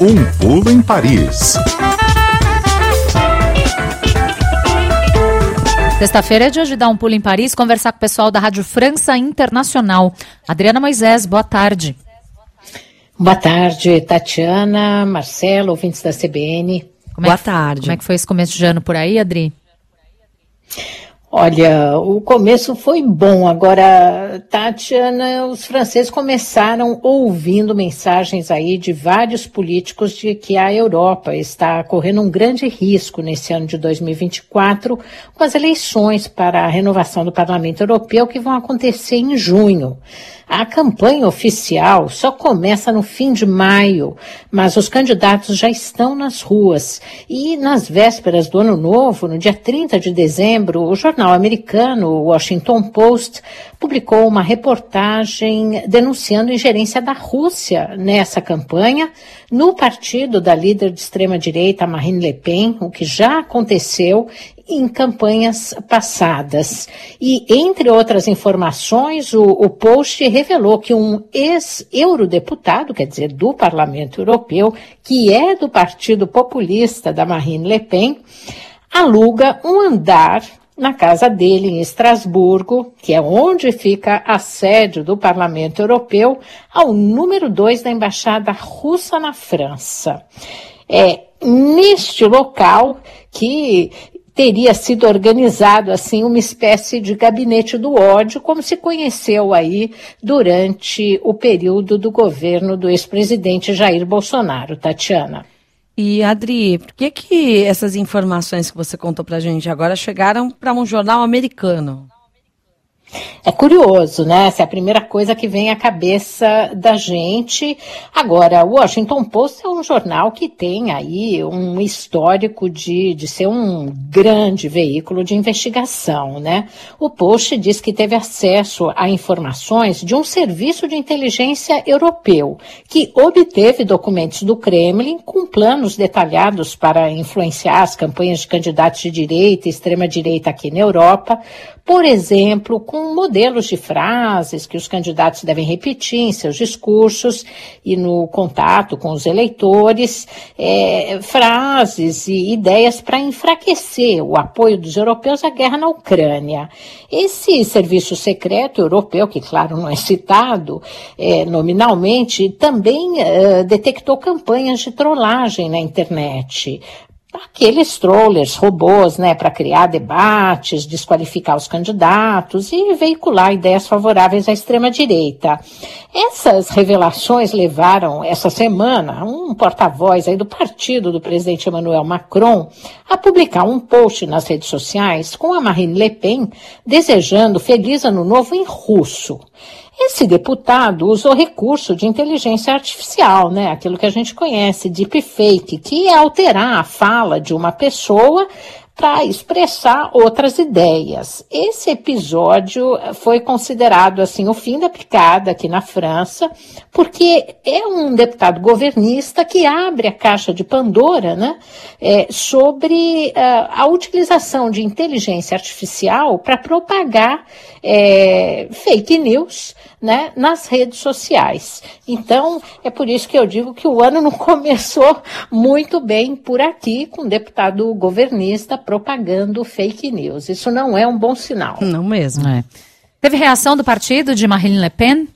Um pulo em Paris. Sexta-feira é de dar um pulo em Paris, conversar com o pessoal da Rádio França Internacional. Adriana Moisés, boa tarde. Boa tarde, Tatiana, Marcelo, ouvintes da CBN. Como é boa que, tarde. Como é que foi esse começo de ano por aí, Adri? Olha, o começo foi bom. Agora, Tatiana, os franceses começaram ouvindo mensagens aí de vários políticos de que a Europa está correndo um grande risco nesse ano de 2024 com as eleições para a renovação do Parlamento Europeu que vão acontecer em junho. A campanha oficial só começa no fim de maio, mas os candidatos já estão nas ruas. E nas vésperas do Ano Novo, no dia 30 de dezembro, o jornal americano Washington Post publicou uma reportagem denunciando ingerência da Rússia nessa campanha, no partido da líder de extrema-direita Marine Le Pen, o que já aconteceu em campanhas passadas. E, entre outras informações, o, o post revelou que um ex-eurodeputado, quer dizer, do Parlamento Europeu, que é do Partido Populista da Marine Le Pen, aluga um andar na casa dele em Estrasburgo, que é onde fica a sede do Parlamento Europeu, ao número 2 da Embaixada Russa na França. É neste local que teria sido organizado assim uma espécie de gabinete do ódio, como se conheceu aí durante o período do governo do ex-presidente Jair Bolsonaro, Tatiana. E Adri, por que que essas informações que você contou para a gente agora chegaram para um jornal americano? É curioso, né? Essa é a primeira coisa que vem à cabeça da gente. Agora, o Washington Post é um jornal que tem aí um histórico de, de ser um grande veículo de investigação, né? O Post diz que teve acesso a informações de um serviço de inteligência europeu, que obteve documentos do Kremlin com planos detalhados para influenciar as campanhas de candidatos de direita e extrema-direita aqui na Europa, por exemplo, com modelos de frases que os candidatos devem repetir em seus discursos e no contato com os eleitores, é, frases e ideias para enfraquecer o apoio dos europeus à guerra na Ucrânia. Esse serviço secreto europeu, que claro não é citado é, nominalmente, também é, detectou campanhas de trollagem na internet, aqueles trollers, robôs, né, para criar debates, desqualificar os candidatos e veicular ideias favoráveis à extrema-direita. Essas revelações levaram, essa semana, um porta-voz aí do partido do presidente Emmanuel Macron a publicar um post nas redes sociais com a Marine Le Pen desejando feliz ano novo em russo. Esse deputado usou recurso de inteligência artificial, né? Aquilo que a gente conhece, deepfake, que é alterar a fala de uma pessoa para expressar outras ideias. Esse episódio foi considerado assim o fim da picada aqui na França, porque é um deputado governista que abre a caixa de Pandora, né, é, sobre uh, a utilização de inteligência artificial para propagar é, fake news né, nas redes sociais. Então, é por isso que eu digo que o ano não começou muito bem por aqui, com um deputado governista propagando fake news. Isso não é um bom sinal. Não mesmo. É. Teve reação do partido de Marine Le Pen?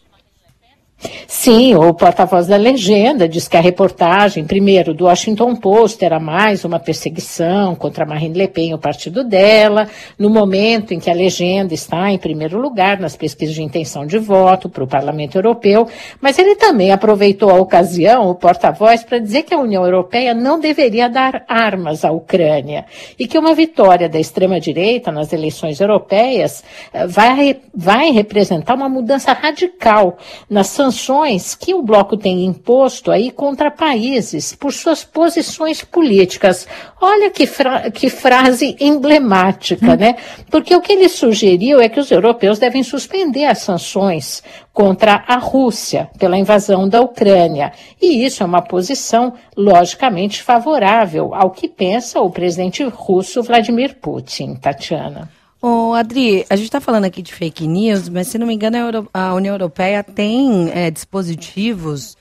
Sim, o porta-voz da legenda diz que a reportagem, primeiro, do Washington Post era mais uma perseguição contra Marine Le Pen e o partido dela, no momento em que a legenda está em primeiro lugar nas pesquisas de intenção de voto para o Parlamento Europeu, mas ele também aproveitou a ocasião, o porta-voz, para dizer que a União Europeia não deveria dar armas à Ucrânia e que uma vitória da extrema-direita nas eleições europeias eh, vai, vai representar uma mudança radical nas sanções sanções que o bloco tem imposto aí contra países por suas posições políticas. Olha que, fra que frase emblemática, hum. né? Porque o que ele sugeriu é que os europeus devem suspender as sanções contra a Rússia pela invasão da Ucrânia. E isso é uma posição logicamente favorável ao que pensa o presidente russo Vladimir Putin, Tatiana. Ô, Adri, a gente está falando aqui de fake news, mas se não me engano, a, Euro a União Europeia tem é, dispositivos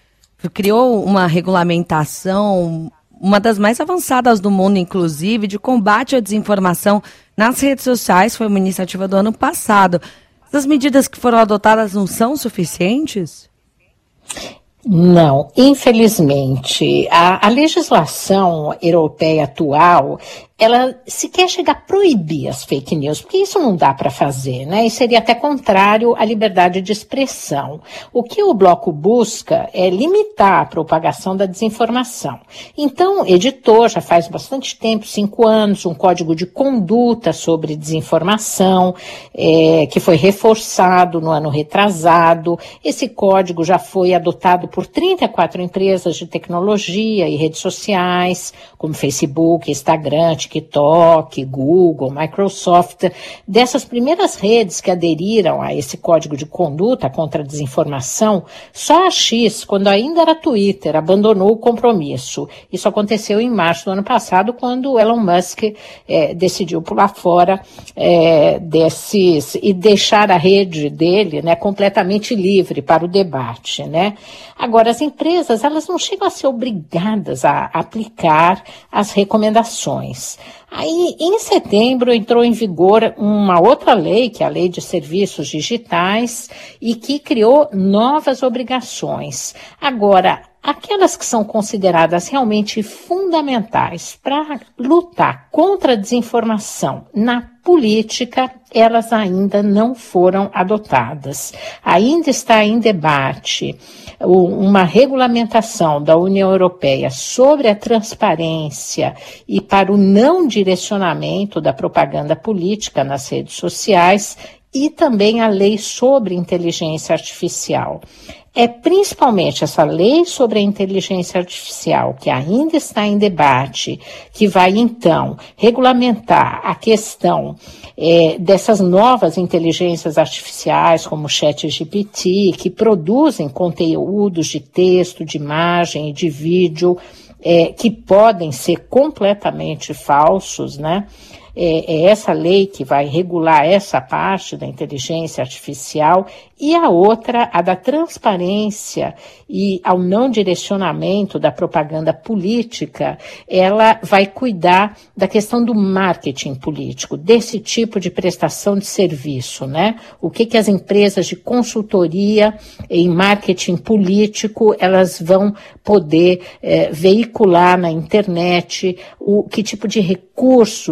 criou uma regulamentação, uma das mais avançadas do mundo, inclusive, de combate à desinformação nas redes sociais. Foi uma iniciativa do ano passado. Essas medidas que foram adotadas não são suficientes? Não, infelizmente, a, a, legislação europeia atual ela sequer chega a proibir as fake news, porque isso não dá para fazer, né? E seria até contrário à liberdade de expressão. O que o bloco busca é limitar a propagação da desinformação. Então, editor já faz bastante tempo, cinco anos, um código de conduta sobre desinformação, é, que foi reforçado no ano retrasado. Esse código já foi adotado por 34 empresas de tecnologia e redes sociais, como Facebook, Instagram, TikTok, Google, Microsoft, dessas primeiras redes que aderiram a esse código de conduta contra a desinformação, só a X, quando ainda era Twitter, abandonou o compromisso. Isso aconteceu em março do ano passado, quando Elon Musk é, decidiu pular fora é, desses e deixar a rede dele né, completamente livre para o debate. Né? Agora, as empresas elas não chegam a ser obrigadas a aplicar as recomendações. Aí, em setembro, entrou em vigor uma outra lei, que é a Lei de Serviços Digitais, e que criou novas obrigações. Agora, aquelas que são consideradas realmente fundamentais para lutar contra a desinformação na política, elas ainda não foram adotadas. Ainda está em debate uma regulamentação da União Europeia sobre a transparência e para o não direcionamento da propaganda política nas redes sociais e também a lei sobre inteligência artificial. É principalmente essa lei sobre a inteligência artificial, que ainda está em debate, que vai então regulamentar a questão é, dessas novas inteligências artificiais, como o ChatGPT, que produzem conteúdos de texto, de imagem e de vídeo, é, que podem ser completamente falsos, né? É, é, essa lei que vai regular essa parte da inteligência artificial e a outra, a da transparência e ao não direcionamento da propaganda política, ela vai cuidar da questão do marketing político, desse tipo de prestação de serviço, né? O que que as empresas de consultoria em marketing político elas vão poder é, veicular na internet, o que tipo de recurso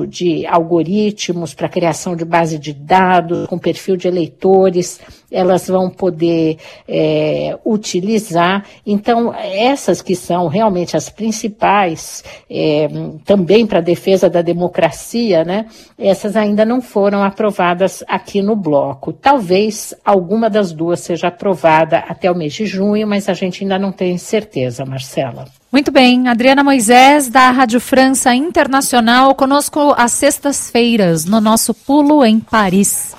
de algoritmos para criação de base de dados com perfil de eleitores elas vão poder é, utilizar. Então, essas que são realmente as principais, é, também para a defesa da democracia, né, essas ainda não foram aprovadas aqui no bloco. Talvez alguma das duas seja aprovada até o mês de junho, mas a gente ainda não tem certeza, Marcela. Muito bem, Adriana Moisés, da Rádio França Internacional, conosco às sextas-feiras, no nosso Pulo em Paris.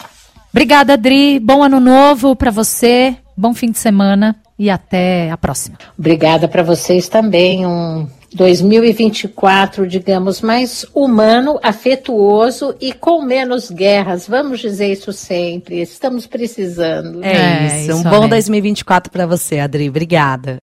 Obrigada, Adri. Bom ano novo para você. Bom fim de semana e até a próxima. Obrigada para vocês também. Um 2024, digamos, mais humano, afetuoso e com menos guerras. Vamos dizer isso sempre. Estamos precisando. É, é isso. Um bom 2024 para você, Adri. Obrigada.